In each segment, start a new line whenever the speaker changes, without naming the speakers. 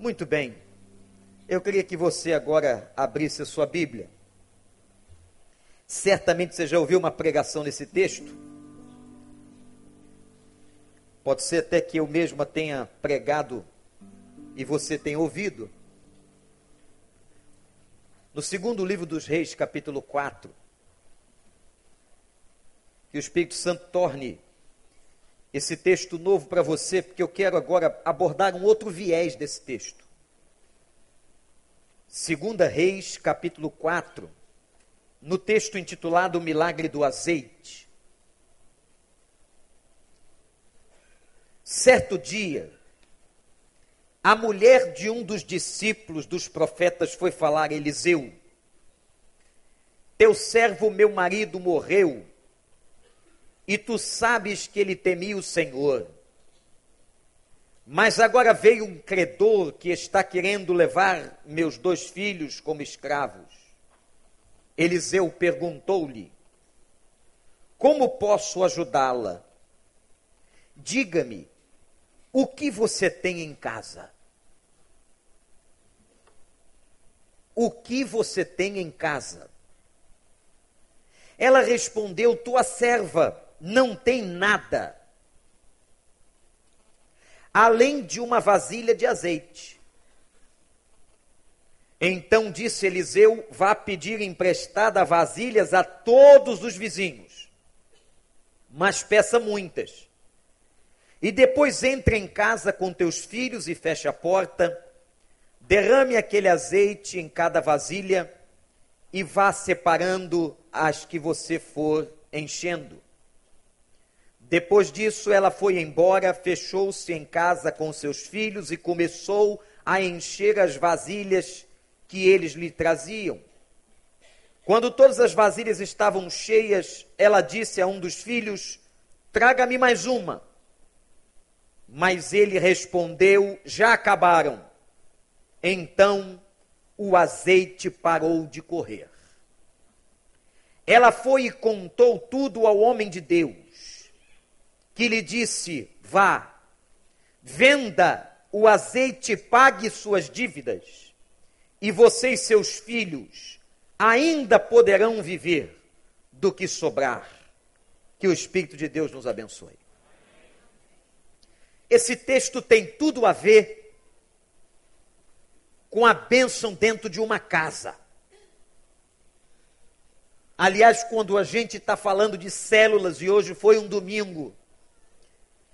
Muito bem. Eu queria que você agora abrisse a sua Bíblia. Certamente você já ouviu uma pregação nesse texto. Pode ser até que eu mesma tenha pregado e você tenha ouvido. No segundo livro dos Reis, capítulo 4, que o Espírito Santo torne esse texto novo para você, porque eu quero agora abordar um outro viés desse texto. Segunda Reis, capítulo 4, no texto intitulado O Milagre do Azeite. Certo dia, a mulher de um dos discípulos dos profetas foi falar a Eliseu: Teu servo, meu marido, morreu e tu sabes que ele temia o Senhor. Mas agora veio um credor que está querendo levar meus dois filhos como escravos. Eliseu perguntou-lhe: Como posso ajudá-la? Diga-me, o que você tem em casa? O que você tem em casa? Ela respondeu: Tua serva não tem nada além de uma vasilha de azeite. Então disse Eliseu: Vá pedir emprestada vasilhas a todos os vizinhos, mas peça muitas. E depois entre em casa com teus filhos e feche a porta, derrame aquele azeite em cada vasilha e vá separando as que você for enchendo. Depois disso, ela foi embora, fechou-se em casa com seus filhos e começou a encher as vasilhas que eles lhe traziam. Quando todas as vasilhas estavam cheias, ela disse a um dos filhos: Traga-me mais uma. Mas ele respondeu: Já acabaram. Então o azeite parou de correr. Ela foi e contou tudo ao homem de Deus que lhe disse: Vá, venda o azeite, pague suas dívidas, e você e seus filhos ainda poderão viver do que sobrar. Que o Espírito de Deus nos abençoe. Esse texto tem tudo a ver com a bênção dentro de uma casa. Aliás, quando a gente está falando de células, e hoje foi um domingo,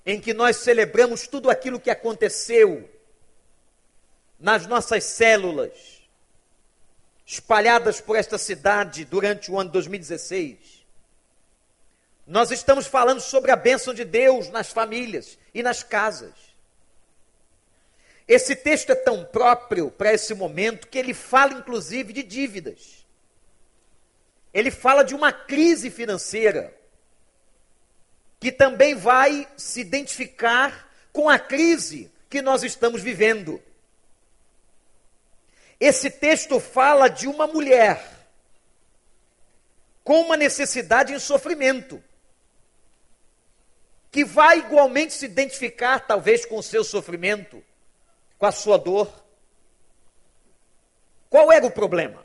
em que nós celebramos tudo aquilo que aconteceu nas nossas células, espalhadas por esta cidade durante o ano 2016. Nós estamos falando sobre a bênção de Deus nas famílias e nas casas. Esse texto é tão próprio para esse momento que ele fala inclusive de dívidas. Ele fala de uma crise financeira que também vai se identificar com a crise que nós estamos vivendo. Esse texto fala de uma mulher com uma necessidade em sofrimento, que vai igualmente se identificar, talvez, com o seu sofrimento, com a sua dor. Qual era o problema?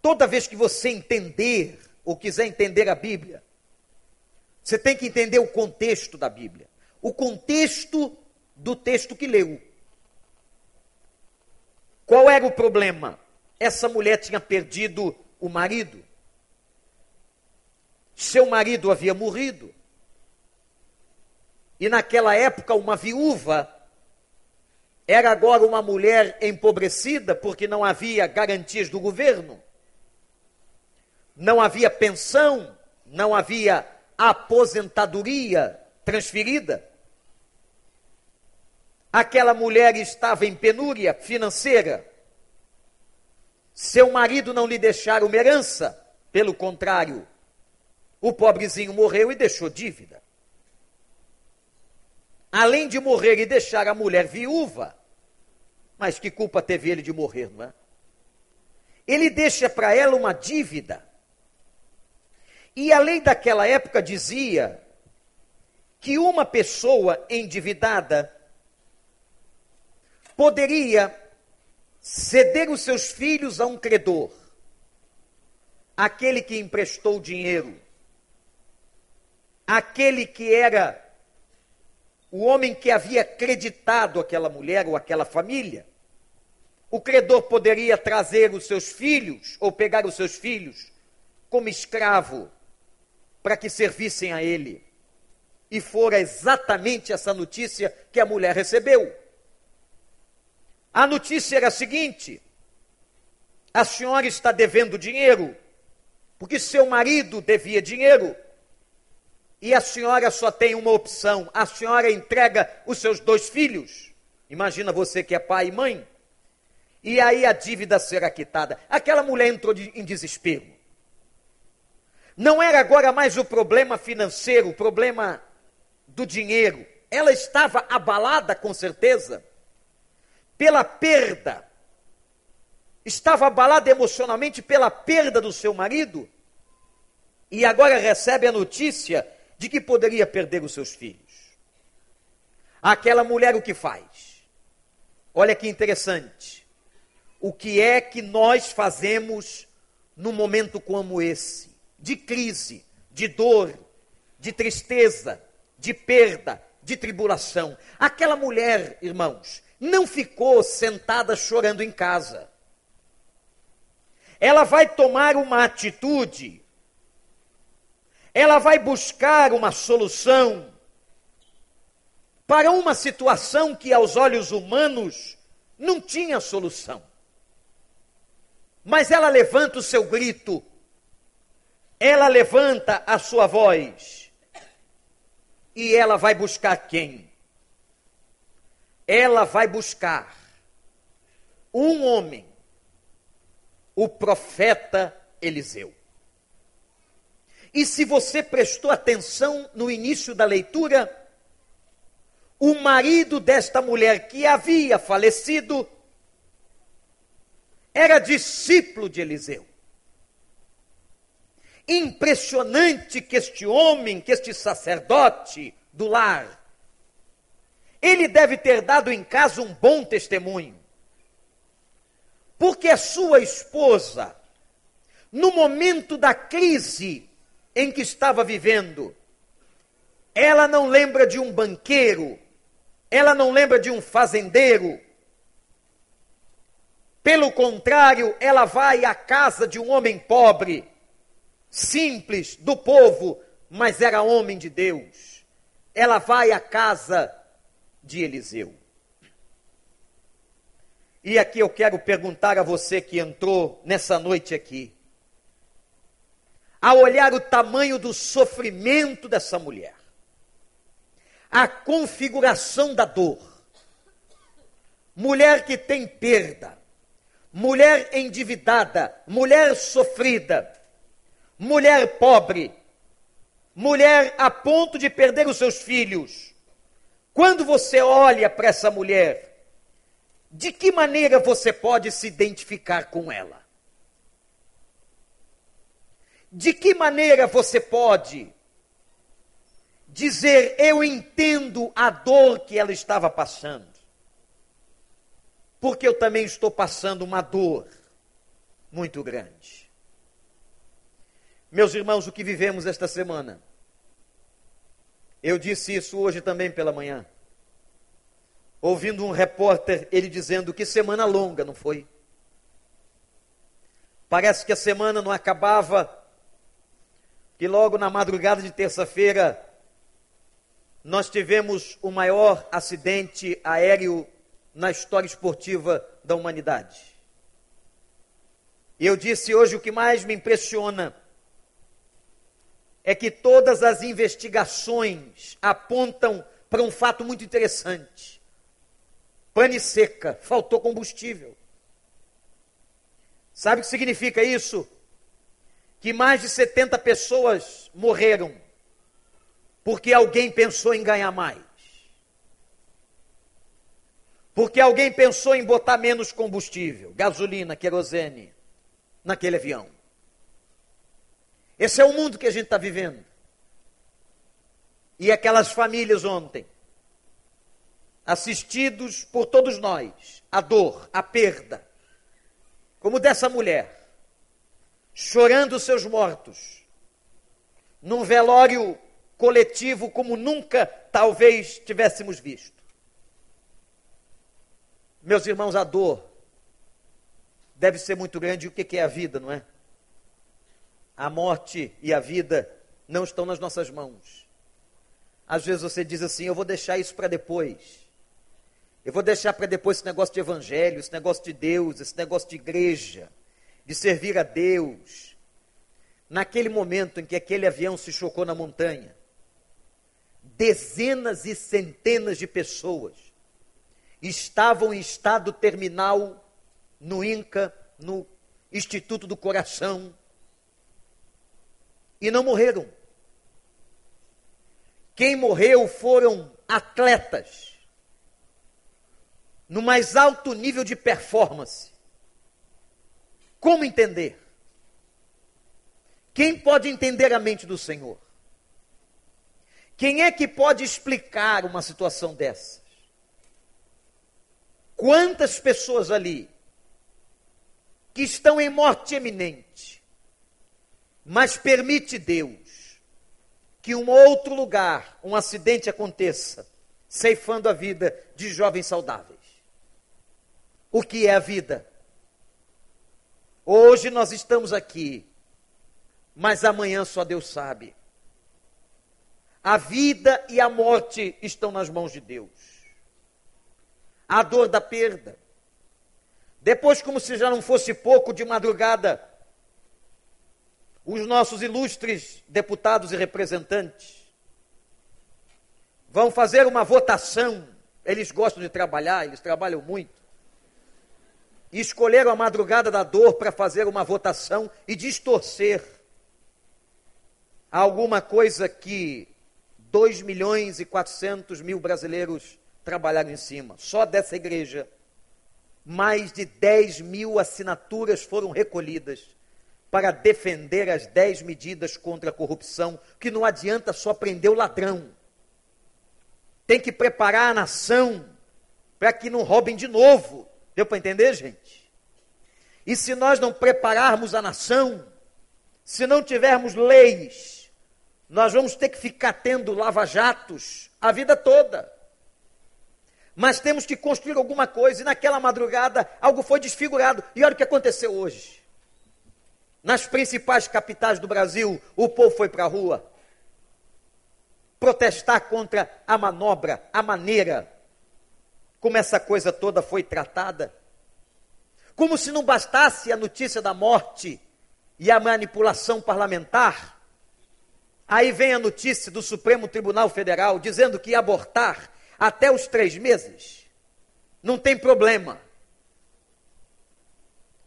Toda vez que você entender ou quiser entender a Bíblia, você tem que entender o contexto da Bíblia. O contexto do texto que leu. Qual era o problema? Essa mulher tinha perdido o marido. Seu marido havia morrido. E naquela época, uma viúva era agora uma mulher empobrecida porque não havia garantias do governo, não havia pensão, não havia aposentadoria transferida. Aquela mulher estava em penúria financeira. Seu marido não lhe deixara uma herança, pelo contrário, o pobrezinho morreu e deixou dívida. Além de morrer e deixar a mulher viúva, mas que culpa teve ele de morrer, não é? Ele deixa para ela uma dívida e a lei daquela época dizia que uma pessoa endividada poderia ceder os seus filhos a um credor, aquele que emprestou dinheiro, aquele que era o homem que havia acreditado aquela mulher ou aquela família. O credor poderia trazer os seus filhos ou pegar os seus filhos como escravo para que servissem a ele. E fora exatamente essa notícia que a mulher recebeu. A notícia era a seguinte: a senhora está devendo dinheiro, porque seu marido devia dinheiro. E a senhora só tem uma opção: a senhora entrega os seus dois filhos. Imagina você que é pai e mãe. E aí a dívida será quitada. Aquela mulher entrou em desespero. Não era agora mais o problema financeiro, o problema do dinheiro. Ela estava abalada, com certeza pela perda, estava abalada emocionalmente pela perda do seu marido, e agora recebe a notícia de que poderia perder os seus filhos. Aquela mulher o que faz? Olha que interessante. O que é que nós fazemos num momento como esse? De crise, de dor, de tristeza, de perda, de tribulação. Aquela mulher, irmãos, não ficou sentada chorando em casa. Ela vai tomar uma atitude, ela vai buscar uma solução para uma situação que aos olhos humanos não tinha solução. Mas ela levanta o seu grito, ela levanta a sua voz, e ela vai buscar quem? ela vai buscar um homem, o profeta Eliseu. E se você prestou atenção no início da leitura, o marido desta mulher que havia falecido era discípulo de Eliseu. Impressionante que este homem, que este sacerdote do lar, ele deve ter dado em casa um bom testemunho. Porque a sua esposa, no momento da crise em que estava vivendo, ela não lembra de um banqueiro, ela não lembra de um fazendeiro. Pelo contrário, ela vai à casa de um homem pobre, simples, do povo, mas era homem de Deus. Ela vai à casa de Eliseu. E aqui eu quero perguntar a você que entrou nessa noite aqui, a olhar o tamanho do sofrimento dessa mulher, a configuração da dor, mulher que tem perda, mulher endividada, mulher sofrida, mulher pobre, mulher a ponto de perder os seus filhos, quando você olha para essa mulher, de que maneira você pode se identificar com ela? De que maneira você pode dizer eu entendo a dor que ela estava passando? Porque eu também estou passando uma dor muito grande. Meus irmãos, o que vivemos esta semana eu disse isso hoje também pela manhã. Ouvindo um repórter, ele dizendo que semana longa, não foi? Parece que a semana não acabava, que logo na madrugada de terça-feira nós tivemos o maior acidente aéreo na história esportiva da humanidade. E eu disse hoje o que mais me impressiona é que todas as investigações apontam para um fato muito interessante. Pane seca, faltou combustível. Sabe o que significa isso? Que mais de 70 pessoas morreram porque alguém pensou em ganhar mais. Porque alguém pensou em botar menos combustível, gasolina, querosene, naquele avião. Esse é o mundo que a gente está vivendo. E aquelas famílias ontem, assistidos por todos nós, a dor, a perda, como dessa mulher, chorando seus mortos, num velório coletivo como nunca talvez tivéssemos visto. Meus irmãos, a dor deve ser muito grande. O que é a vida, não é? A morte e a vida não estão nas nossas mãos. Às vezes você diz assim: eu vou deixar isso para depois. Eu vou deixar para depois esse negócio de evangelho, esse negócio de Deus, esse negócio de igreja, de servir a Deus. Naquele momento em que aquele avião se chocou na montanha, dezenas e centenas de pessoas estavam em estado terminal no INCA, no Instituto do Coração, e não morreram. Quem morreu foram atletas, no mais alto nível de performance. Como entender? Quem pode entender a mente do Senhor? Quem é que pode explicar uma situação dessas? Quantas pessoas ali que estão em morte eminente, mas permite Deus que um outro lugar, um acidente aconteça, ceifando a vida de jovens saudáveis. O que é a vida? Hoje nós estamos aqui, mas amanhã só Deus sabe. A vida e a morte estão nas mãos de Deus. A dor da perda. Depois, como se já não fosse pouco, de madrugada, os nossos ilustres deputados e representantes vão fazer uma votação. Eles gostam de trabalhar, eles trabalham muito. E escolheram a madrugada da dor para fazer uma votação e distorcer alguma coisa que 2 milhões e 400 mil brasileiros trabalharam em cima. Só dessa igreja, mais de 10 mil assinaturas foram recolhidas para defender as 10 medidas contra a corrupção, que não adianta só prender o ladrão. Tem que preparar a nação para que não roubem de novo. Deu para entender, gente? E se nós não prepararmos a nação, se não tivermos leis, nós vamos ter que ficar tendo lava-jatos a vida toda. Mas temos que construir alguma coisa, e naquela madrugada algo foi desfigurado. E olha o que aconteceu hoje. Nas principais capitais do Brasil, o povo foi para a rua protestar contra a manobra, a maneira como essa coisa toda foi tratada. Como se não bastasse a notícia da morte e a manipulação parlamentar, Aí vem a notícia do Supremo Tribunal Federal dizendo que abortar até os três meses não tem problema.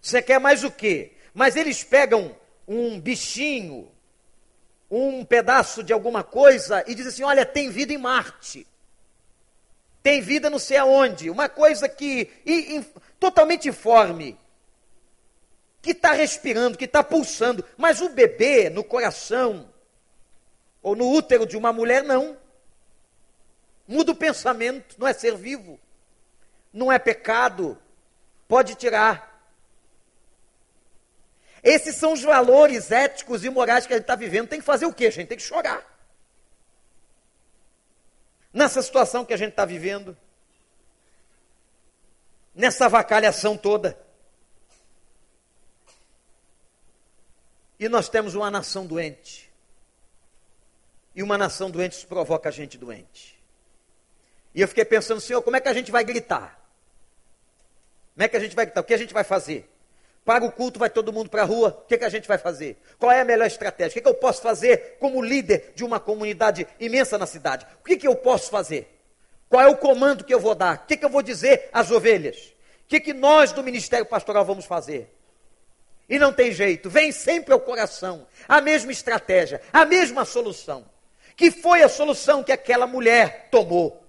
Você quer mais o quê? Mas eles pegam um bichinho, um pedaço de alguma coisa e dizem assim: olha, tem vida em Marte. Tem vida não sei aonde. Uma coisa que e, e, totalmente informe. Que está respirando, que está pulsando. Mas o bebê no coração ou no útero de uma mulher, não. Muda o pensamento, não é ser vivo, não é pecado, pode tirar. Esses são os valores éticos e morais que a gente está vivendo. Tem que fazer o quê, gente? Tem que chorar. Nessa situação que a gente está vivendo, nessa vacalhação toda. E nós temos uma nação doente. E uma nação doente provoca a gente doente. E eu fiquei pensando, Senhor, como é que a gente vai gritar? Como é que a gente vai gritar? O que a gente vai fazer? Para o culto, vai todo mundo para a rua, o que, que a gente vai fazer? Qual é a melhor estratégia? O que, que eu posso fazer como líder de uma comunidade imensa na cidade? O que, que eu posso fazer? Qual é o comando que eu vou dar? O que, que eu vou dizer às ovelhas? O que, que nós do Ministério Pastoral vamos fazer? E não tem jeito, vem sempre ao coração a mesma estratégia, a mesma solução que foi a solução que aquela mulher tomou.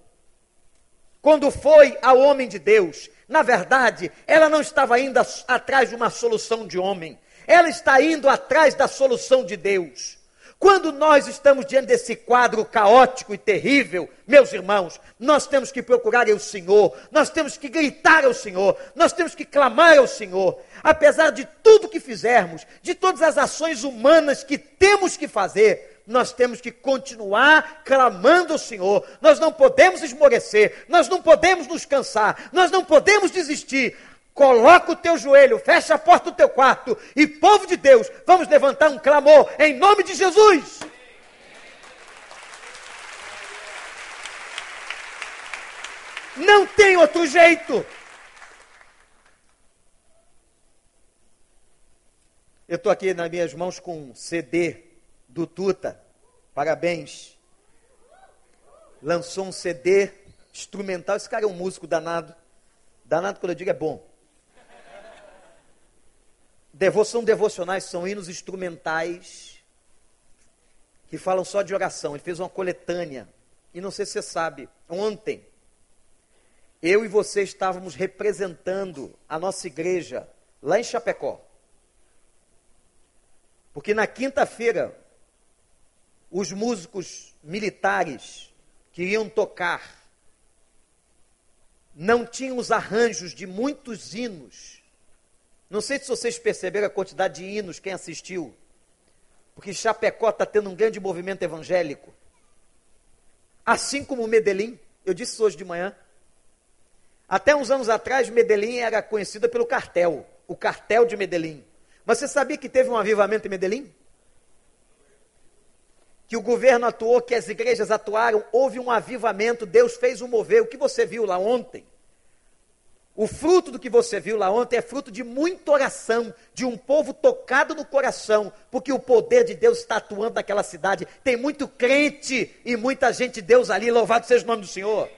Quando foi ao homem de Deus, na verdade, ela não estava indo atrás de uma solução de homem, ela está indo atrás da solução de Deus. Quando nós estamos diante desse quadro caótico e terrível, meus irmãos, nós temos que procurar o Senhor, nós temos que gritar ao Senhor, nós temos que clamar ao Senhor. Apesar de tudo que fizermos, de todas as ações humanas que temos que fazer, nós temos que continuar clamando ao Senhor. Nós não podemos esmorecer, nós não podemos nos cansar, nós não podemos desistir. Coloca o teu joelho, fecha a porta do teu quarto e, povo de Deus, vamos levantar um clamor em nome de Jesus. Não tem outro jeito. Eu estou aqui nas minhas mãos com um CD do Tuta. Parabéns. Lançou um CD instrumental. Esse cara é um músico danado. Danado quando eu digo é bom. Devoção devocionais são hinos instrumentais que falam só de oração. Ele fez uma coletânea. E não sei se você sabe, ontem eu e você estávamos representando a nossa igreja lá em Chapecó. Porque na quinta-feira os músicos militares que iam tocar não tinham os arranjos de muitos hinos não sei se vocês perceberam a quantidade de hinos, quem assistiu. Porque Chapecó está tendo um grande movimento evangélico. Assim como Medellín, eu disse isso hoje de manhã. Até uns anos atrás, Medellín era conhecida pelo cartel, o cartel de Medellín. Mas você sabia que teve um avivamento em Medellín? Que o governo atuou, que as igrejas atuaram, houve um avivamento, Deus fez um mover. O que você viu lá ontem? O fruto do que você viu lá ontem é fruto de muita oração, de um povo tocado no coração, porque o poder de Deus está atuando naquela cidade. Tem muito crente e muita gente de Deus ali, louvado seja o nome do Senhor.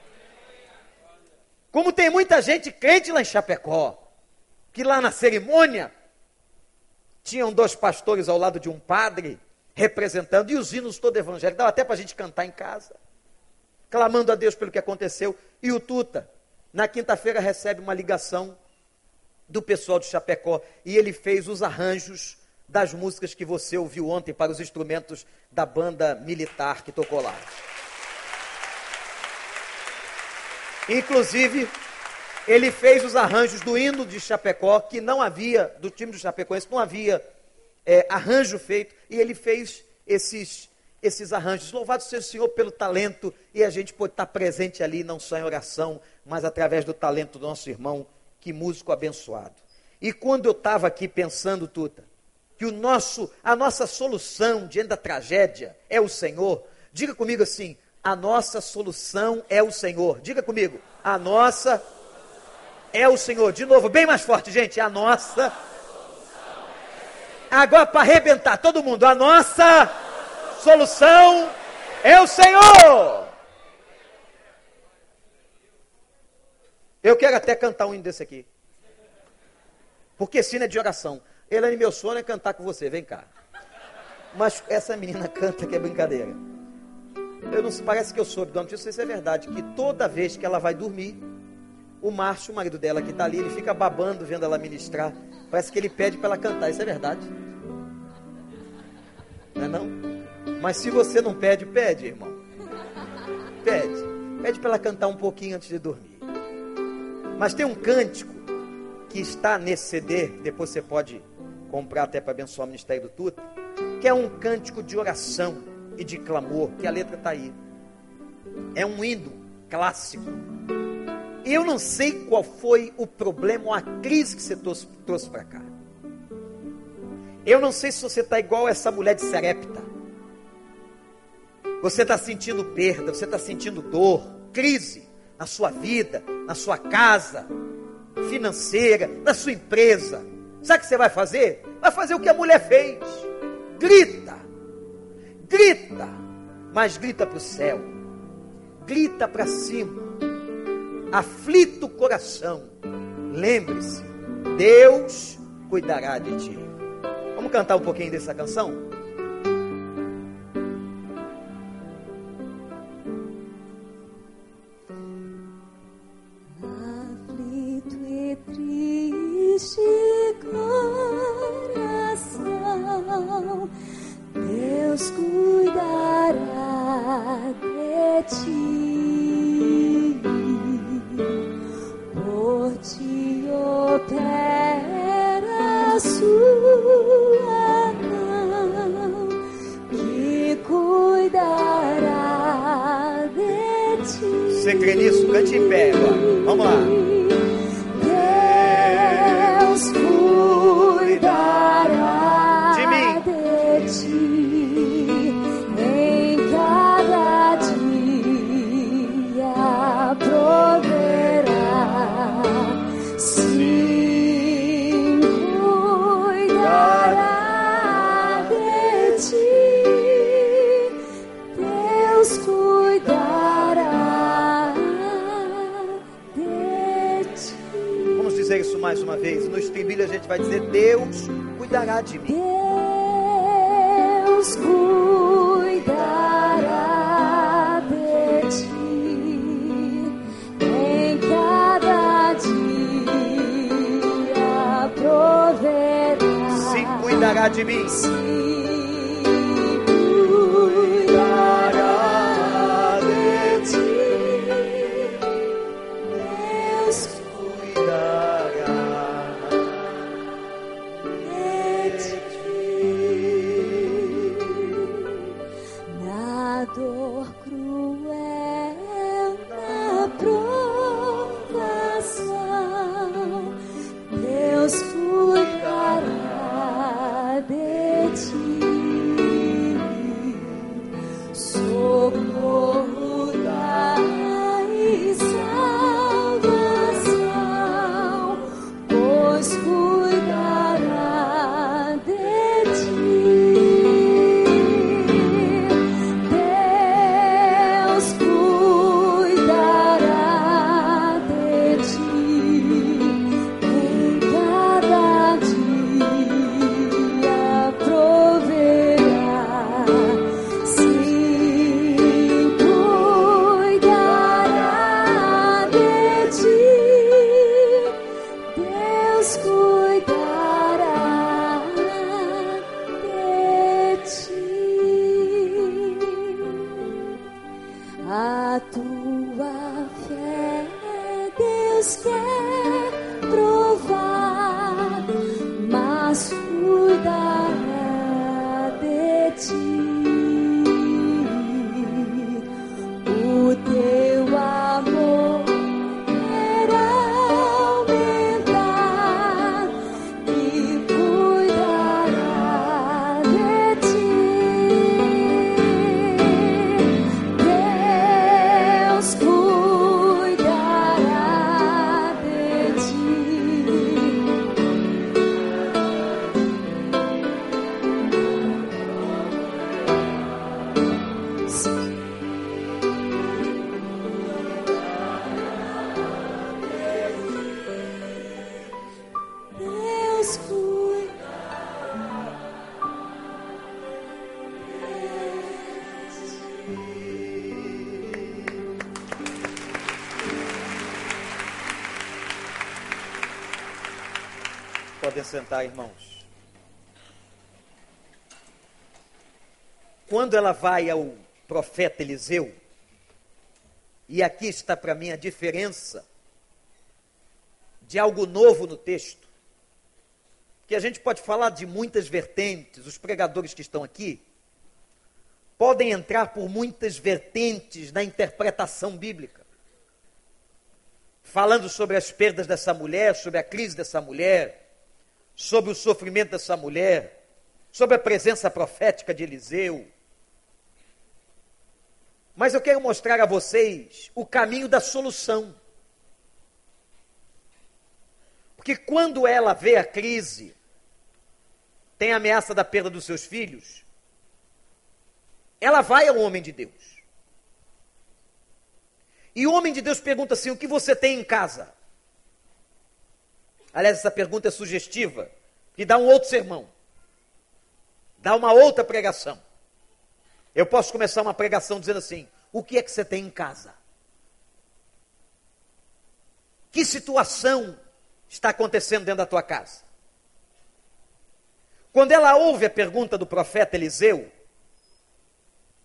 Como tem muita gente crente lá em Chapecó, que lá na cerimônia tinham dois pastores ao lado de um padre representando, e os hinos todo evangélico, dava até para a gente cantar em casa, clamando a Deus pelo que aconteceu, e o Tuta na quinta-feira recebe uma ligação do pessoal de Chapecó e ele fez os arranjos das músicas que você ouviu ontem para os instrumentos da banda militar que tocou lá. Inclusive, ele fez os arranjos do hino de Chapecó, que não havia, do time do Chapecoense, não havia é, arranjo feito, e ele fez esses esses arranjos. Louvado seja o Senhor pelo talento e a gente pode estar presente ali, não só em oração, mas através do talento do nosso irmão, que músico abençoado. E quando eu estava aqui pensando, Tuta, que o nosso, a nossa solução diante da tragédia é o Senhor, diga comigo assim: a nossa solução é o Senhor. Diga comigo, a nossa é o Senhor. De novo, bem mais forte, gente, a nossa. Agora para arrebentar todo mundo, a nossa solução é o Senhor. Eu quero até cantar um hino desse aqui. Porque sino é de oração. Elane, meu sonho é cantar com você, vem cá. Mas essa menina canta que é brincadeira. Eu não parece que eu soube, não sei se é verdade, que toda vez que ela vai dormir, o Márcio, o marido dela que está ali, ele fica babando vendo ela ministrar. Parece que ele pede para ela cantar, isso é verdade? Não é não? Mas se você não pede, pede, irmão. Pede. Pede para ela cantar um pouquinho antes de dormir. Mas tem um cântico que está nesse CD, depois você pode comprar até para abençoar o Ministério do Tuta, que é um cântico de oração e de clamor, que a letra está aí. É um hino clássico. Eu não sei qual foi o problema ou a crise que você trouxe, trouxe para cá. Eu não sei se você está igual essa mulher de Serepta você está sentindo perda, você está sentindo dor, crise na sua vida, na sua casa, financeira, na sua empresa. Sabe o que você vai fazer? Vai fazer o que a mulher fez. Grita, grita, mas grita para o céu, grita para cima, aflita o coração. Lembre-se, Deus cuidará de ti. Vamos cantar um pouquinho dessa canção? Sentar, irmãos. Quando ela vai ao profeta Eliseu, e aqui está para mim a diferença de algo novo no texto, que a gente pode falar de muitas vertentes, os pregadores que estão aqui podem entrar por muitas vertentes na interpretação bíblica. Falando sobre as perdas dessa mulher, sobre a crise dessa mulher, sobre o sofrimento dessa mulher, sobre a presença profética de Eliseu. Mas eu quero mostrar a vocês o caminho da solução. Porque quando ela vê a crise, tem a ameaça da perda dos seus filhos, ela vai ao homem de Deus. E o homem de Deus pergunta assim: o que você tem em casa? Aliás, essa pergunta é sugestiva, que dá um outro sermão, dá uma outra pregação. Eu posso começar uma pregação dizendo assim: o que é que você tem em casa? Que situação está acontecendo dentro da tua casa? Quando ela ouve a pergunta do profeta Eliseu,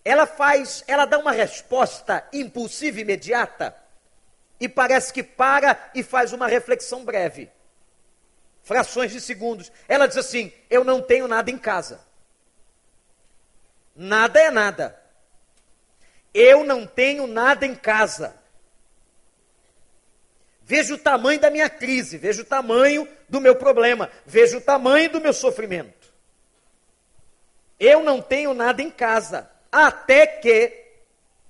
ela faz, ela dá uma resposta impulsiva imediata e parece que para e faz uma reflexão breve. Frações de segundos. Ela diz assim: Eu não tenho nada em casa. Nada é nada. Eu não tenho nada em casa. Veja o tamanho da minha crise, veja o tamanho do meu problema, veja o tamanho do meu sofrimento. Eu não tenho nada em casa, até que,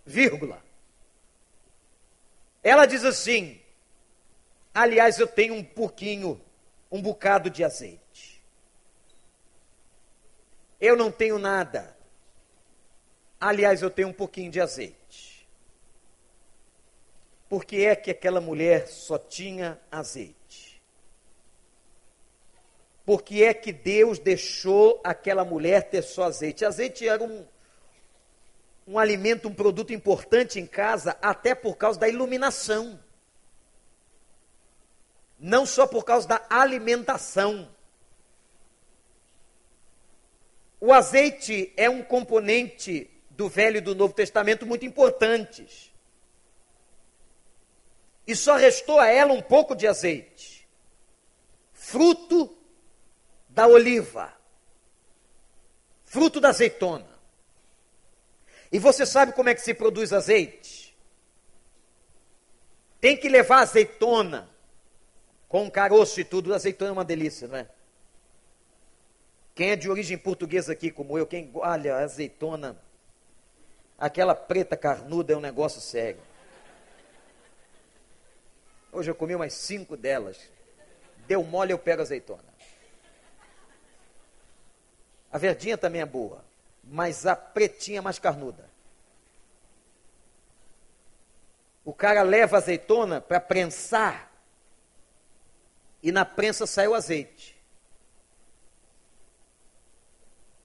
vírgula. Ela diz assim: aliás, eu tenho um pouquinho, um bocado de azeite. Eu não tenho nada. Aliás, eu tenho um pouquinho de azeite. Por que é que aquela mulher só tinha azeite? Por que é que Deus deixou aquela mulher ter só azeite? Azeite era um, um alimento, um produto importante em casa, até por causa da iluminação. Não só por causa da alimentação. O azeite é um componente do Velho e do Novo Testamento muito importantes. E só restou a ela um pouco de azeite, fruto da oliva, fruto da azeitona. E você sabe como é que se produz azeite? Tem que levar azeitona com caroço e tudo. Azeitona é uma delícia, não é? Quem é de origem portuguesa aqui, como eu, quem olha azeitona, aquela preta carnuda é um negócio sério. Hoje eu comi umas cinco delas. Deu mole, eu pego azeitona. A verdinha também é boa mas a pretinha mais carnuda. O cara leva azeitona para prensar e na prensa sai o azeite.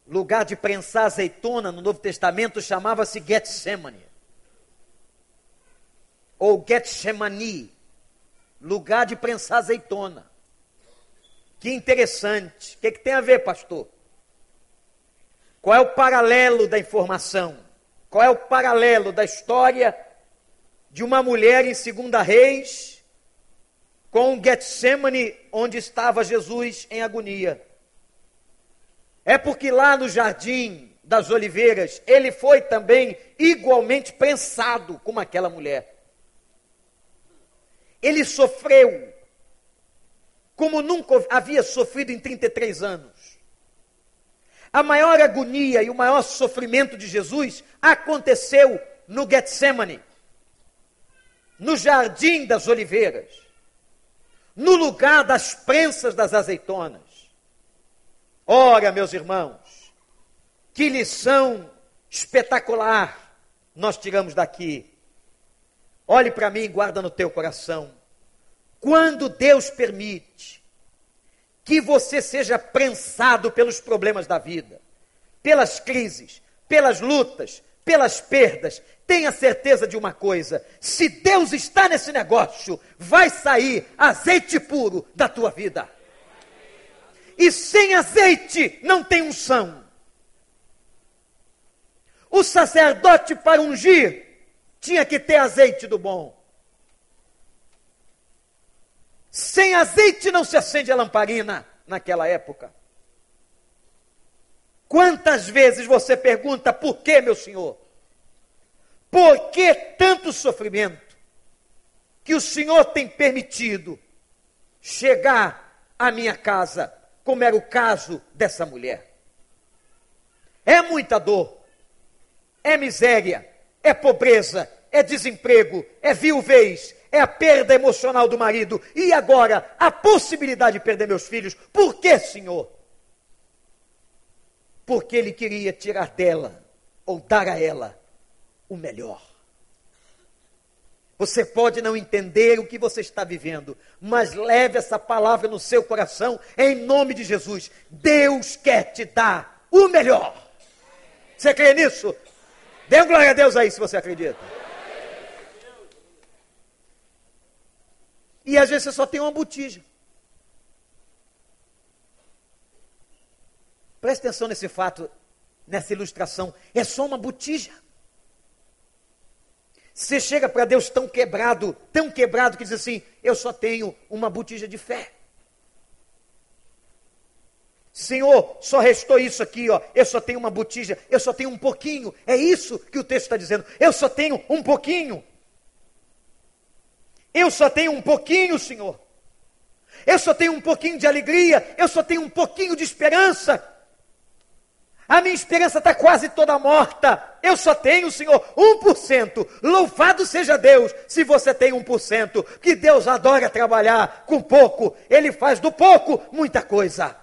Lugar de prensar azeitona no Novo Testamento chamava-se Getsemane. Ou Getsemani. Lugar de prensar azeitona. Que interessante. O que, que tem a ver, pastor? Qual é o paralelo da informação? Qual é o paralelo da história de uma mulher em Segunda Reis com Getsemane, onde estava Jesus em agonia? É porque lá no jardim das oliveiras, ele foi também igualmente pensado como aquela mulher. Ele sofreu como nunca havia sofrido em 33 anos. A maior agonia e o maior sofrimento de Jesus aconteceu no Getsemane, no jardim das oliveiras, no lugar das prensas das azeitonas. Ora, meus irmãos, que lição espetacular nós tiramos daqui. Olhe para mim e guarda no teu coração. Quando Deus permite que você seja prensado pelos problemas da vida, pelas crises, pelas lutas, pelas perdas. Tenha certeza de uma coisa: se Deus está nesse negócio, vai sair azeite puro da tua vida. E sem azeite não tem unção. O sacerdote para ungir tinha que ter azeite do bom. Sem azeite não se acende a lamparina naquela época. Quantas vezes você pergunta por que, meu Senhor? Por que tanto sofrimento que o Senhor tem permitido chegar à minha casa, como era o caso dessa mulher? É muita dor, é miséria, é pobreza, é desemprego, é viuvez, é a perda emocional do marido. E agora, a possibilidade de perder meus filhos. Por que, Senhor? Porque ele queria tirar dela, ou dar a ela, o melhor. Você pode não entender o que você está vivendo, mas leve essa palavra no seu coração, em nome de Jesus. Deus quer te dar o melhor. Você crê nisso? Dê glória a Deus aí se você acredita. E às vezes você só tem uma botija. Preste atenção nesse fato, nessa ilustração. É só uma botija. Você chega para Deus tão quebrado, tão quebrado, que diz assim: Eu só tenho uma botija de fé. Senhor, só restou isso aqui, ó. Eu só tenho uma botija, eu só tenho um pouquinho. É isso que o texto está dizendo. Eu só tenho um pouquinho. Eu só tenho um pouquinho, Senhor. Eu só tenho um pouquinho de alegria, eu só tenho um pouquinho de esperança. A minha esperança está quase toda morta. Eu só tenho, Senhor, 1%. Louvado seja Deus se você tem 1%. Que Deus adora trabalhar com pouco. Ele faz do pouco muita coisa.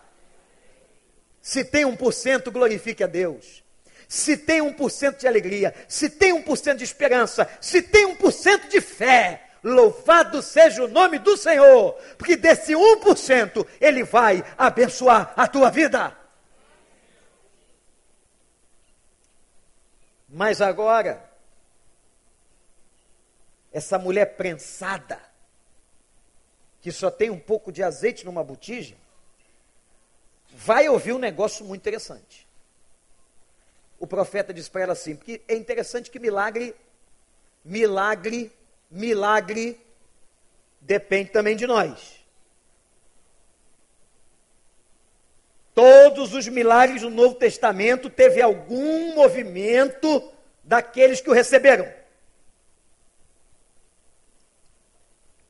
Se tem 1%, glorifique a Deus. Se tem 1% de alegria, se tem 1% de esperança, se tem 1% de fé, louvado seja o nome do Senhor, porque desse 1% ele vai abençoar a tua vida. Mas agora, essa mulher prensada, que só tem um pouco de azeite numa botija, vai ouvir um negócio muito interessante. O profeta diz para ela assim, porque é interessante que milagre, milagre, milagre depende também de nós. Todos os milagres do Novo Testamento teve algum movimento daqueles que o receberam.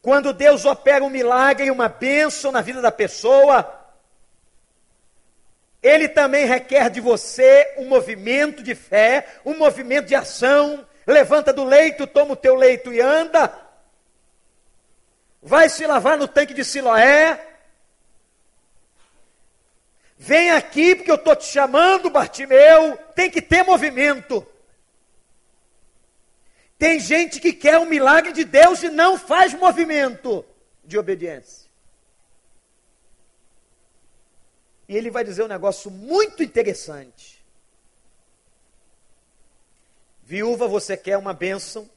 Quando Deus opera um milagre, uma bênção na vida da pessoa, ele também requer de você um movimento de fé, um movimento de ação. Levanta do leito, toma o teu leito e anda. Vai se lavar no tanque de Siloé. Vem aqui porque eu estou te chamando, Bartimeu. Tem que ter movimento. Tem gente que quer um milagre de Deus e não faz movimento de obediência. E ele vai dizer um negócio muito interessante. Viúva, você quer uma bênção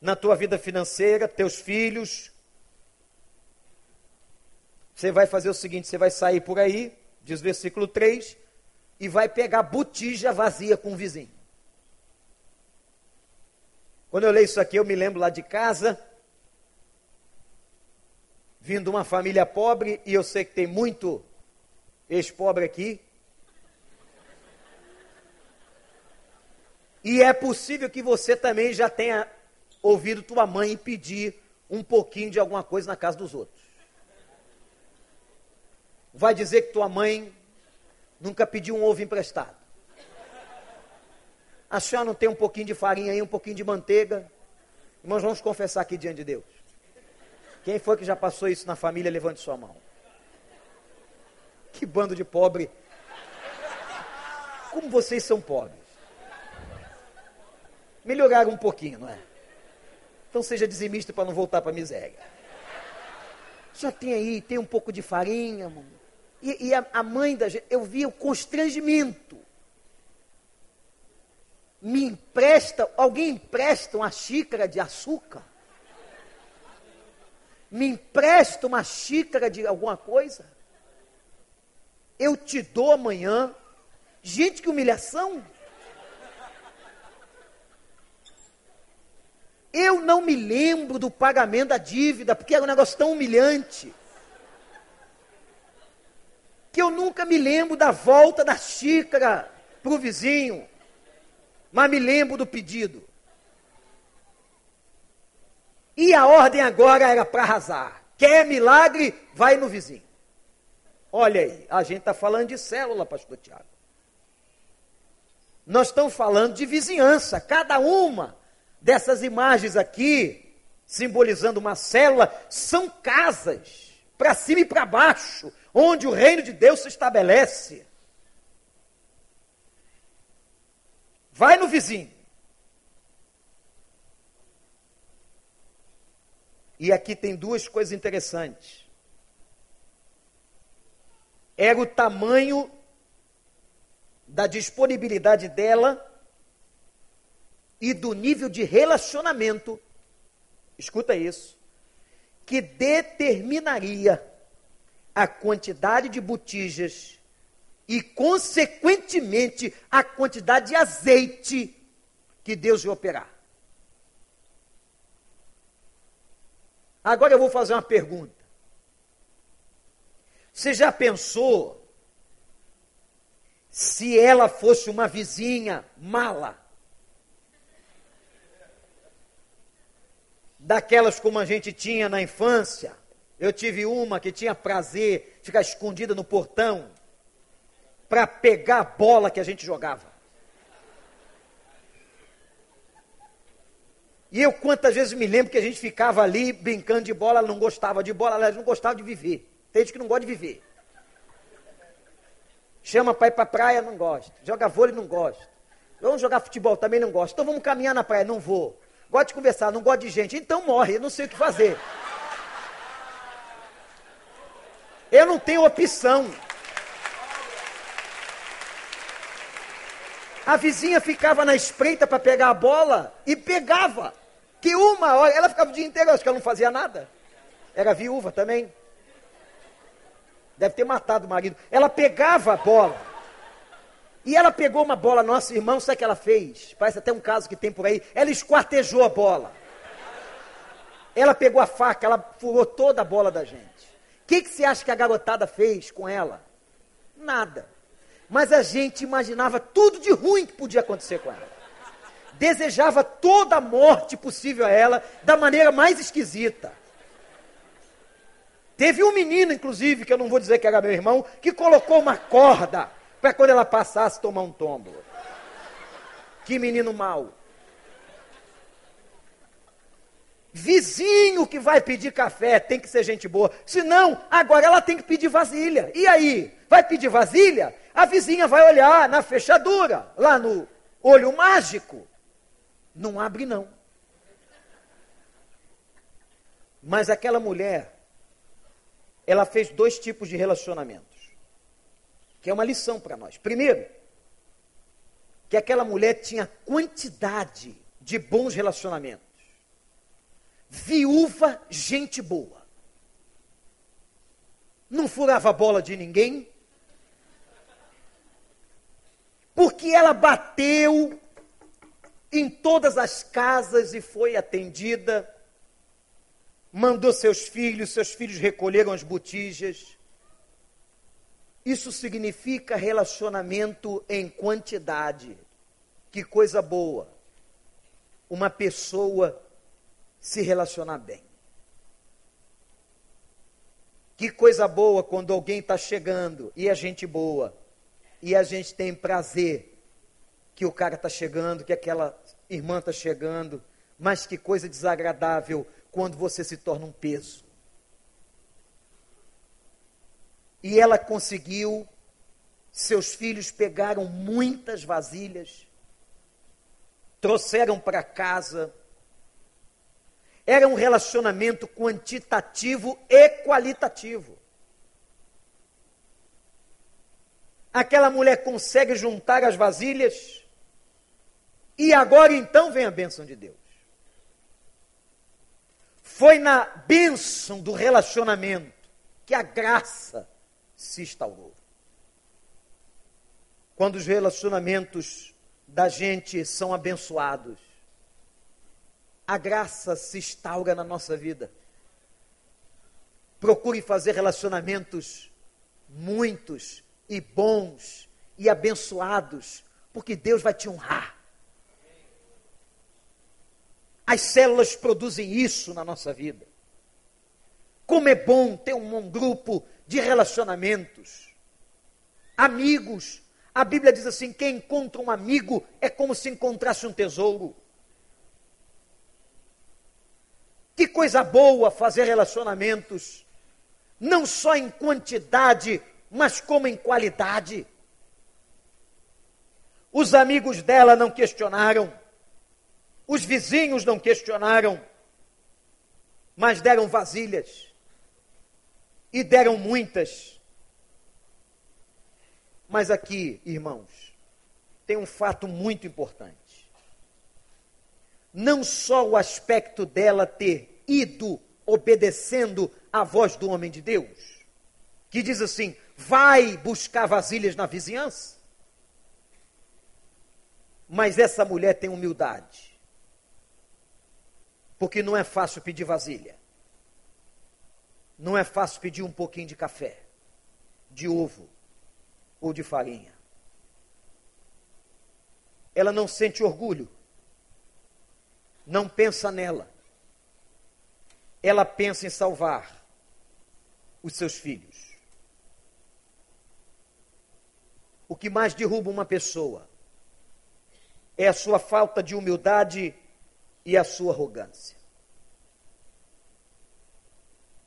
na tua vida financeira, teus filhos. Você vai fazer o seguinte: você vai sair por aí, diz versículo 3, e vai pegar botija vazia com o vizinho. Quando eu leio isso aqui, eu me lembro lá de casa vindo de uma família pobre, e eu sei que tem muito ex-pobre aqui. E é possível que você também já tenha ouvido tua mãe pedir um pouquinho de alguma coisa na casa dos outros. Vai dizer que tua mãe nunca pediu um ovo emprestado. A senhora não tem um pouquinho de farinha aí, um pouquinho de manteiga? Irmãos, vamos confessar aqui diante de Deus. Quem foi que já passou isso na família? Levante sua mão. Que bando de pobre. Como vocês são pobres. Melhoraram um pouquinho, não é? Então seja dizimista para não voltar para a miséria. Já tem aí, tem um pouco de farinha, mano. E, e a, a, mãe da gente, eu via o constrangimento. Me empresta, alguém empresta uma xícara de açúcar? me empresta uma xícara de alguma coisa? Eu te dou amanhã. Gente, que humilhação! Eu não me lembro do pagamento da dívida, porque era um negócio tão humilhante. Que eu nunca me lembro da volta da xícara para o vizinho, mas me lembro do pedido. E a ordem agora era para arrasar. Quer milagre? Vai no vizinho. Olha aí, a gente está falando de célula, pastor Tiago. Nós estamos falando de vizinhança. Cada uma dessas imagens aqui, simbolizando uma célula, são casas, para cima e para baixo, onde o reino de Deus se estabelece. Vai no vizinho. E aqui tem duas coisas interessantes. Era o tamanho da disponibilidade dela e do nível de relacionamento, escuta isso, que determinaria a quantidade de botijas e, consequentemente, a quantidade de azeite que Deus ia operar. Agora eu vou fazer uma pergunta. Você já pensou se ela fosse uma vizinha mala? daquelas como a gente tinha na infância. Eu tive uma que tinha prazer ficar escondida no portão para pegar a bola que a gente jogava. E eu quantas vezes me lembro que a gente ficava ali brincando de bola, ela não gostava de bola, ela não gostava de viver. Tem gente que não gosta de viver. Chama para ir para praia, não gosta. Joga vôlei, não gosta. Vamos jogar futebol, também não gosta. Então vamos caminhar na praia, não vou. Gosto de conversar, não gosto de gente. Então morre, eu não sei o que fazer. Eu não tenho opção. A vizinha ficava na espreita para pegar a bola e pegava. Que uma hora, ela ficava o dia inteiro, acho que ela não fazia nada. Era viúva também. Deve ter matado o marido. Ela pegava a bola. E ela pegou uma bola, nosso irmão, sabe o que ela fez? Parece até um caso que tem por aí. Ela esquartejou a bola. Ela pegou a faca, ela furou toda a bola da gente. O que, que você acha que a garotada fez com ela? Nada. Mas a gente imaginava tudo de ruim que podia acontecer com ela. Desejava toda a morte possível a ela, da maneira mais esquisita. Teve um menino, inclusive, que eu não vou dizer que era meu irmão, que colocou uma corda para quando ela passasse tomar um tombo. Que menino mau. Vizinho que vai pedir café tem que ser gente boa. Senão, agora ela tem que pedir vasilha. E aí? Vai pedir vasilha? A vizinha vai olhar na fechadura, lá no olho mágico. Não abre, não. Mas aquela mulher, ela fez dois tipos de relacionamentos que é uma lição para nós. Primeiro, que aquela mulher tinha quantidade de bons relacionamentos. Viúva, gente boa. Não furava a bola de ninguém. Porque ela bateu em todas as casas e foi atendida. Mandou seus filhos, seus filhos recolheram as botijas. Isso significa relacionamento em quantidade. Que coisa boa. Uma pessoa se relacionar bem. Que coisa boa quando alguém está chegando e é gente boa. E a gente tem prazer que o cara está chegando, que aquela irmã está chegando. Mas que coisa desagradável quando você se torna um peso. E ela conseguiu, seus filhos pegaram muitas vasilhas, trouxeram para casa. Era um relacionamento quantitativo e qualitativo. Aquela mulher consegue juntar as vasilhas, e agora então vem a bênção de Deus. Foi na bênção do relacionamento que a graça se instaurou. Quando os relacionamentos da gente são abençoados, a graça se instaura na nossa vida. Procure fazer relacionamentos muitos e bons e abençoados, porque Deus vai te honrar. As células produzem isso na nossa vida. Como é bom ter um, grupo de relacionamentos. Amigos. A Bíblia diz assim: quem encontra um amigo é como se encontrasse um tesouro. Que coisa boa fazer relacionamentos, não só em quantidade, mas como em qualidade. Os amigos dela não questionaram, os vizinhos não questionaram, mas deram vasilhas e deram muitas. Mas aqui, irmãos, tem um fato muito importante. Não só o aspecto dela ter ido obedecendo à voz do homem de Deus, que diz assim: vai buscar vasilhas na vizinhança. Mas essa mulher tem humildade. Porque não é fácil pedir vasilha. Não é fácil pedir um pouquinho de café, de ovo ou de farinha. Ela não sente orgulho, não pensa nela, ela pensa em salvar os seus filhos. O que mais derruba uma pessoa é a sua falta de humildade e a sua arrogância.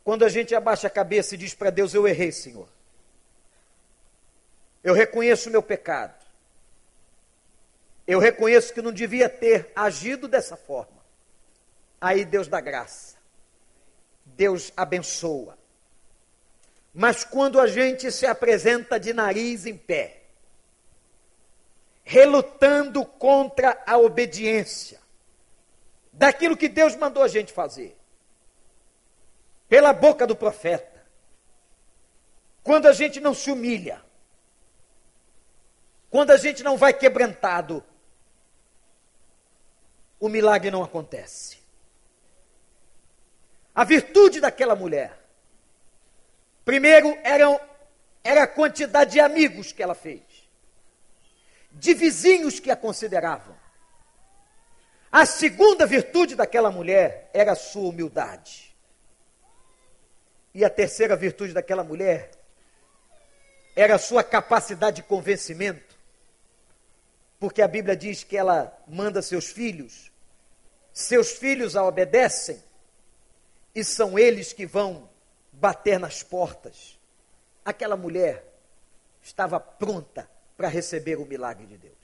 Quando a gente abaixa a cabeça e diz para Deus: Eu errei, Senhor. Eu reconheço o meu pecado. Eu reconheço que não devia ter agido dessa forma. Aí Deus dá graça. Deus abençoa. Mas quando a gente se apresenta de nariz em pé, relutando contra a obediência daquilo que Deus mandou a gente fazer, pela boca do profeta, quando a gente não se humilha, quando a gente não vai quebrantado, o milagre não acontece. A virtude daquela mulher, primeiro, era, era a quantidade de amigos que ela fez, de vizinhos que a consideravam. A segunda virtude daquela mulher era a sua humildade. E a terceira virtude daquela mulher era a sua capacidade de convencimento. Porque a Bíblia diz que ela manda seus filhos, seus filhos a obedecem, e são eles que vão bater nas portas. Aquela mulher estava pronta para receber o milagre de Deus.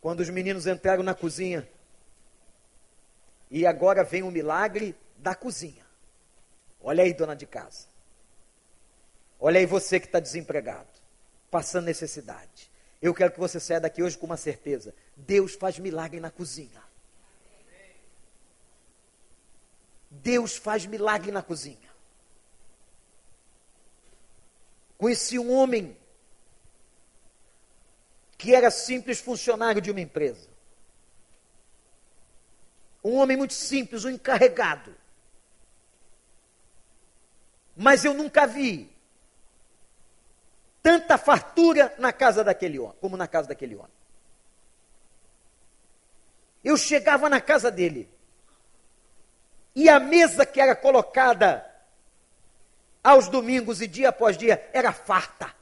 Quando os meninos entraram na cozinha, e agora vem o milagre da cozinha. Olha aí, dona de casa. Olha aí você que está desempregado, passando necessidade. Eu quero que você saia daqui hoje com uma certeza: Deus faz milagre na cozinha. Deus faz milagre na cozinha. Conheci um homem que era simples funcionário de uma empresa. Um homem muito simples, um encarregado. Mas eu nunca vi tanta fartura na casa daquele homem, como na casa daquele homem. Eu chegava na casa dele, e a mesa que era colocada aos domingos e dia após dia era farta.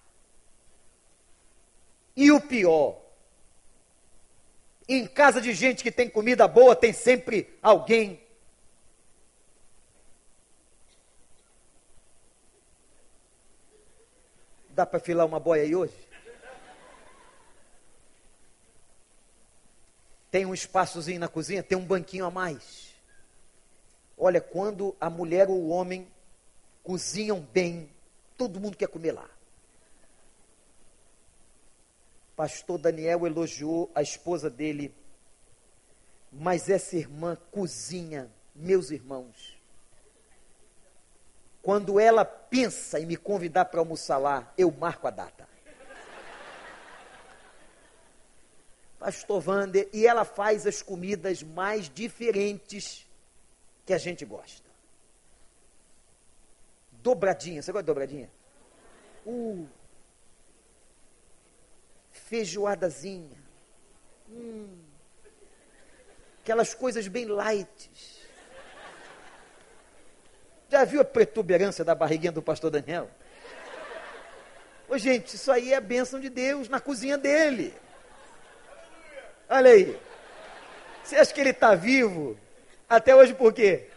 E o pior, em casa de gente que tem comida boa, tem sempre alguém Dá para filar uma boia aí hoje? Tem um espaçozinho na cozinha, tem um banquinho a mais. Olha, quando a mulher ou o homem cozinham bem, todo mundo quer comer lá. Pastor Daniel elogiou a esposa dele, mas essa irmã cozinha, meus irmãos, quando ela pensa em me convidar para almoçar lá, eu marco a data. Pastor Wander, e ela faz as comidas mais diferentes que a gente gosta. Dobradinha, você gosta de dobradinha? Uh, feijoadazinha. Hum, aquelas coisas bem light. Já viu a protuberância da barriguinha do pastor Daniel? Ô, gente, isso aí é a bênção de Deus na cozinha dele. Olha aí. Você acha que ele está vivo até hoje por quê?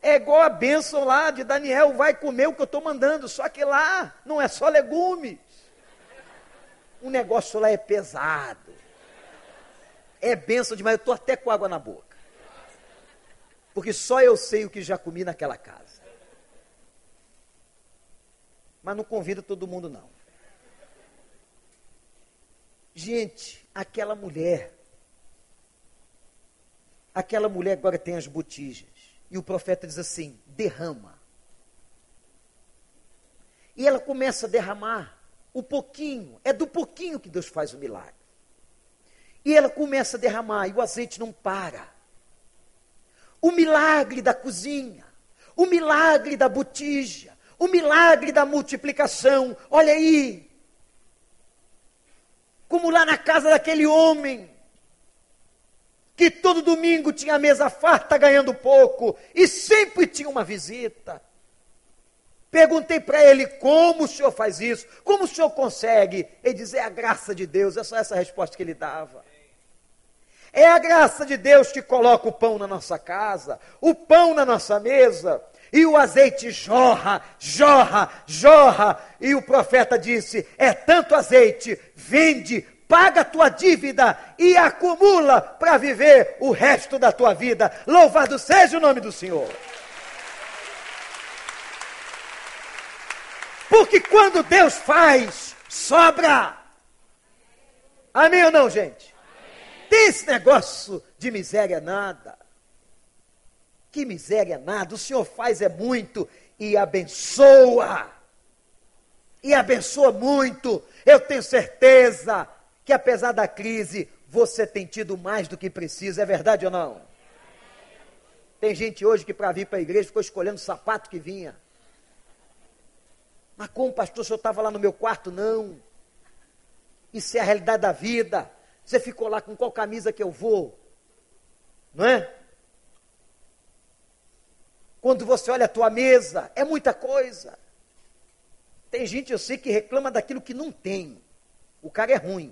É igual a bênção lá de Daniel, vai comer o que eu estou mandando, só que lá não é só legumes. O negócio lá é pesado. É bênção demais, eu estou até com água na boca porque só eu sei o que já comi naquela casa. Mas não convido todo mundo, não. Gente, aquela mulher, aquela mulher agora tem as botijas. E o profeta diz assim: derrama. E ela começa a derramar o pouquinho, é do pouquinho que Deus faz o milagre. E ela começa a derramar, e o azeite não para o milagre da cozinha, o milagre da botija, o milagre da multiplicação. Olha aí. Como lá na casa daquele homem. que todo domingo tinha a mesa farta ganhando pouco e sempre tinha uma visita. Perguntei para ele como o senhor faz isso, como o senhor consegue. Ele dizia: é a graça de Deus, é só essa resposta que ele dava. É a graça de Deus que coloca o pão na nossa casa, o pão na nossa mesa, e o azeite jorra, jorra, jorra. E o profeta disse: É tanto azeite, vende, paga a tua dívida e acumula para viver o resto da tua vida. Louvado seja o nome do Senhor. Porque quando Deus faz, sobra. Amém ou não, gente? Tem esse negócio de miséria nada. Que miséria nada. O Senhor faz é muito e abençoa. E abençoa muito. Eu tenho certeza que apesar da crise, você tem tido mais do que precisa, é verdade ou não? Tem gente hoje que para vir para a igreja ficou escolhendo o sapato que vinha. Mas como, pastor, o senhor estava lá no meu quarto? Não. Isso é a realidade da vida. Você ficou lá com qual camisa que eu vou? Não é? Quando você olha a tua mesa, é muita coisa. Tem gente, eu sei, que reclama daquilo que não tem. O cara é ruim.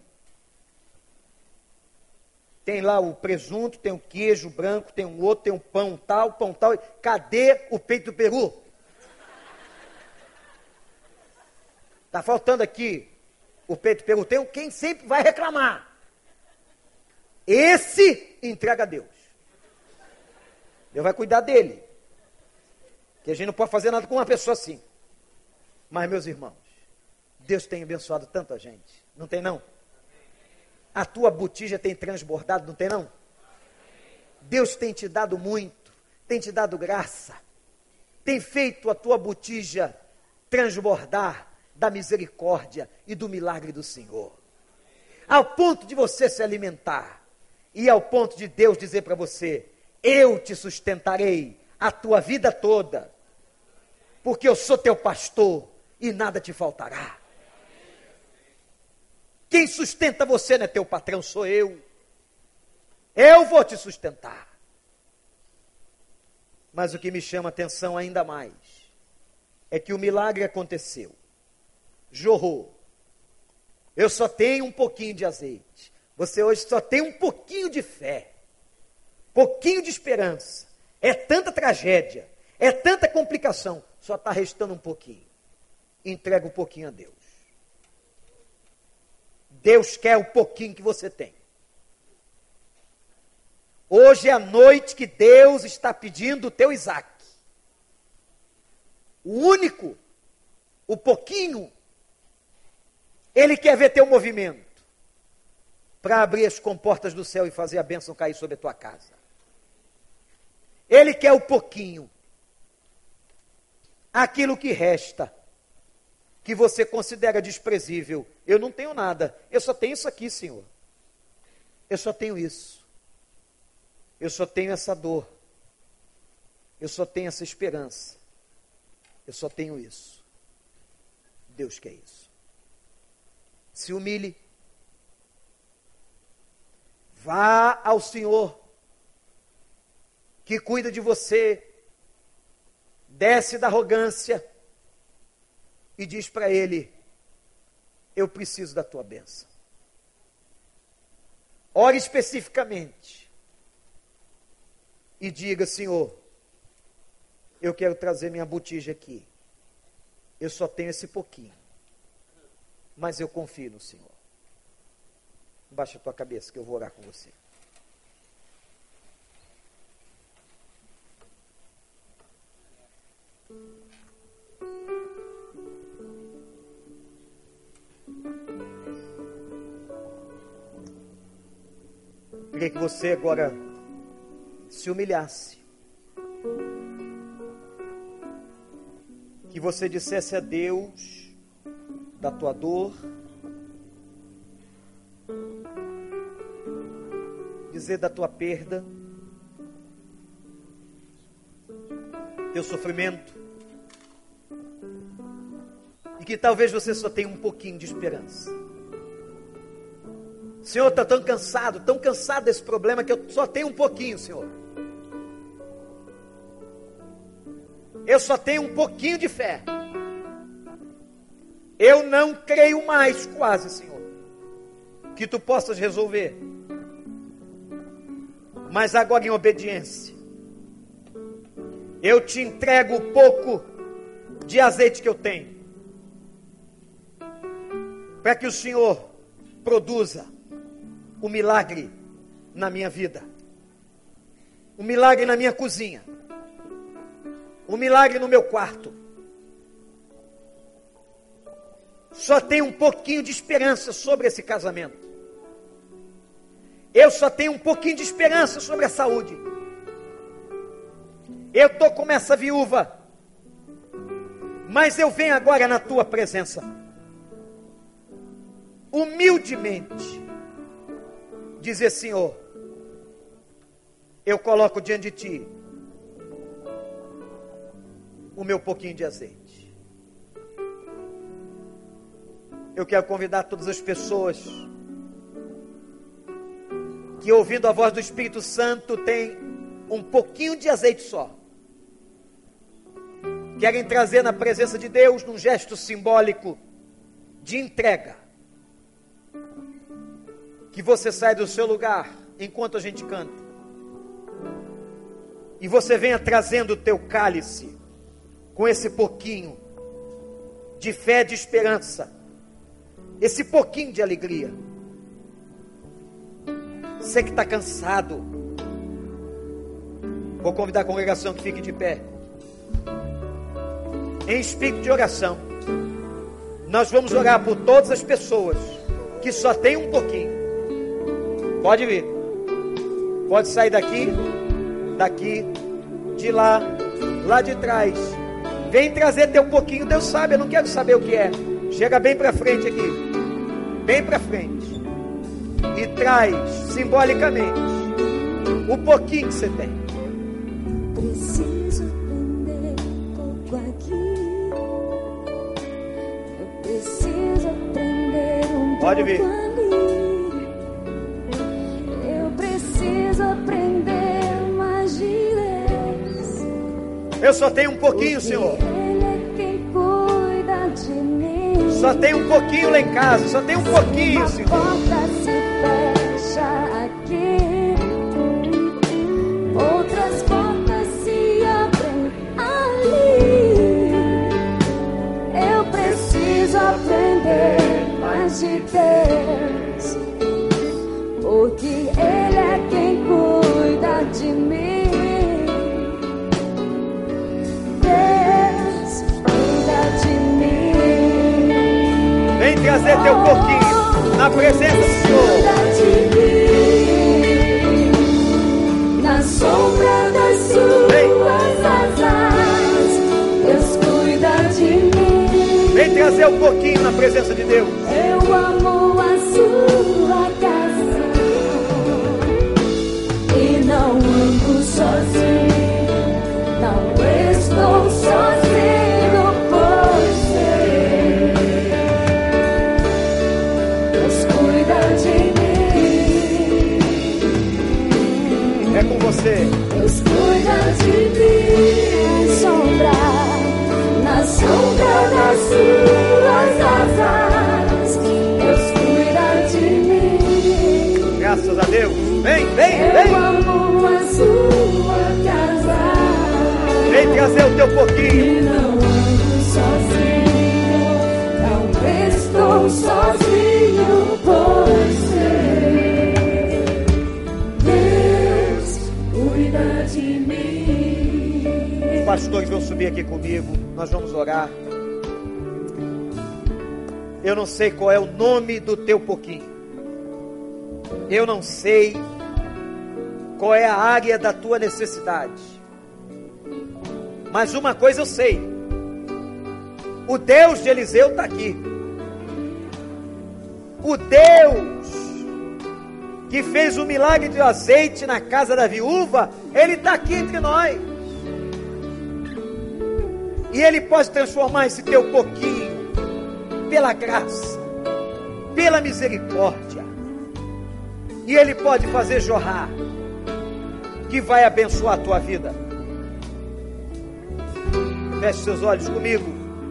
Tem lá o presunto, tem o queijo branco, tem um outro, tem um pão tal, pão tal. Cadê o peito do peru? Está faltando aqui o peito do peru. Tem quem sempre vai reclamar. Esse entrega a Deus. Deus vai cuidar dele. Que a gente não pode fazer nada com uma pessoa assim. Mas, meus irmãos, Deus tem abençoado tanta gente. Não tem não? A tua botija tem transbordado, não tem não? Deus tem te dado muito, tem te dado graça, tem feito a tua botija transbordar da misericórdia e do milagre do Senhor. Ao ponto de você se alimentar e ao ponto de Deus dizer para você: Eu te sustentarei a tua vida toda, porque eu sou teu pastor e nada te faltará. Quem sustenta você não é teu patrão, sou eu. Eu vou te sustentar. Mas o que me chama atenção ainda mais é que o milagre aconteceu. Jorrou. Eu só tenho um pouquinho de azeite. Você hoje só tem um pouquinho de fé. Pouquinho de esperança. É tanta tragédia. É tanta complicação. Só está restando um pouquinho. Entrega um pouquinho a Deus. Deus quer o pouquinho que você tem. Hoje é a noite que Deus está pedindo o teu Isaac. O único, o pouquinho, ele quer ver teu movimento para abrir as comportas do céu e fazer a bênção cair sobre a tua casa. Ele quer o pouquinho, aquilo que resta, que você considera desprezível. Eu não tenho nada, eu só tenho isso aqui, Senhor. Eu só tenho isso. Eu só tenho essa dor. Eu só tenho essa esperança. Eu só tenho isso. Deus quer isso. Se humilhe. Vá ao Senhor, que cuida de você. Desce da arrogância e diz para ele: Eu preciso da tua bênção. Ore especificamente e diga: Senhor, eu quero trazer minha botija aqui. Eu só tenho esse pouquinho, mas eu confio no Senhor. Baixa a tua cabeça que eu vou orar com você. Queria que você agora se humilhasse. Que você dissesse a Deus da tua dor, dizer da tua perda, teu sofrimento, e que talvez você só tenha um pouquinho de esperança. Senhor, estou tão cansado, tão cansado desse problema que eu só tenho um pouquinho, Senhor. Eu só tenho um pouquinho de fé. Eu não creio mais, quase, Senhor, que tu possas resolver. Mas agora, em obediência, eu te entrego o pouco de azeite que eu tenho, para que o Senhor produza o milagre na minha vida, o milagre na minha cozinha, o milagre no meu quarto. Só tenho um pouquinho de esperança sobre esse casamento. Eu só tenho um pouquinho de esperança sobre a saúde. Eu estou como essa viúva. Mas eu venho agora na tua presença. Humildemente. Dizer, Senhor, eu coloco diante de ti o meu pouquinho de azeite. eu quero convidar todas as pessoas que, ouvindo a voz do Espírito Santo, tem um pouquinho de azeite só. Querem trazer na presença de Deus num gesto simbólico de entrega. Que você sai do seu lugar enquanto a gente canta. E você venha trazendo o teu cálice com esse pouquinho de fé, de esperança esse pouquinho de alegria. Você que está cansado, vou convidar a congregação que fique de pé. Em espírito de oração, nós vamos orar por todas as pessoas que só tem um pouquinho. Pode vir, pode sair daqui, daqui, de lá, lá de trás. Vem trazer teu pouquinho, Deus sabe, eu não quero saber o que é. Chega bem para frente aqui. Bem para frente. E traz simbolicamente o pouquinho que você tem.
Preciso aprender um pouco aqui. Eu preciso aprender um
Pode
pouco
vir.
ali. Eu preciso aprender mais de Deus.
Eu só tenho um pouquinho, Senhor.
Ele é quem cuida de mim.
Só tem um pouquinho lá em casa. Só tem um pouquinho, Senhor.
Mais de Deus, porque Ele é quem cuida de mim. Deus cuida de mim.
Vem trazer teu pouquinho na presença do Senhor.
Na sombra das
Vem.
suas asas, Deus cuida de mim.
Vem trazer um pouquinho na presença de Deus.
Ando
pouquinho.
e não ando sozinho, não estou sozinho, pois sei. Deus cuida de mim.
Os pastores vão subir aqui comigo. Nós vamos orar. Eu não sei qual é o nome do teu pouquinho. Eu não sei qual é a área da tua necessidade. Mas uma coisa eu sei. O Deus de Eliseu está aqui. O Deus que fez o milagre de azeite na casa da viúva, Ele está aqui entre nós. E Ele pode transformar esse teu pouquinho, pela graça, pela misericórdia, E Ele pode fazer jorrar, que vai abençoar a tua vida. Feche seus olhos comigo.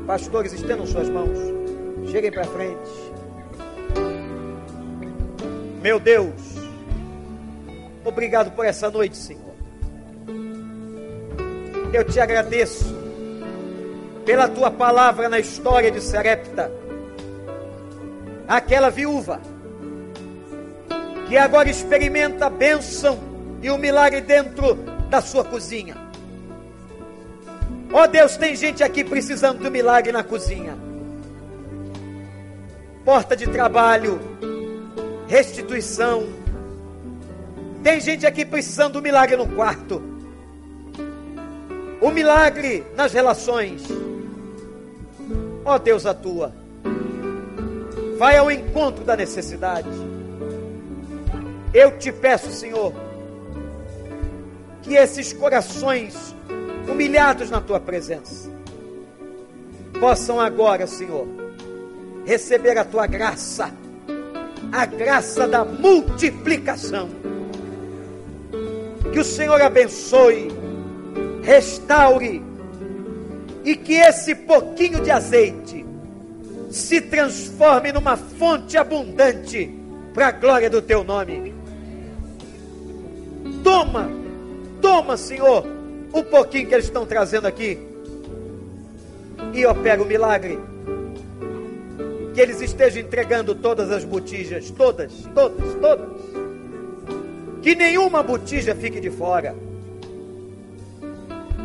Pastores, estendam suas mãos. Cheguem para frente. Meu Deus, obrigado por essa noite, Senhor. Eu te agradeço pela tua palavra na história de Serepta. Aquela viúva que agora experimenta a bênção e o milagre dentro da sua cozinha. Ó oh Deus, tem gente aqui precisando do milagre na cozinha. Porta de trabalho, restituição. Tem gente aqui precisando do milagre no quarto. O milagre nas relações. Ó oh Deus, atua. Vai ao encontro da necessidade. Eu te peço, Senhor, que esses corações humilhados na tua presença possam agora, Senhor, receber a tua graça, a graça da multiplicação. Que o Senhor abençoe, restaure e que esse pouquinho de azeite se transforme numa fonte abundante para a glória do teu nome. Toma, toma, Senhor, o pouquinho que eles estão trazendo aqui. E opera o milagre. Que eles estejam entregando todas as botijas, todas, todas, todas. Que nenhuma botija fique de fora.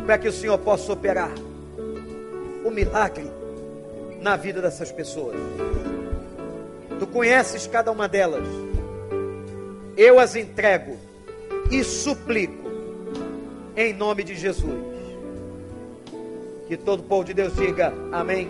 Para que o Senhor possa operar o milagre na vida dessas pessoas. Tu conheces cada uma delas. Eu as entrego e suplico, em nome de Jesus. Que todo povo de Deus diga amém.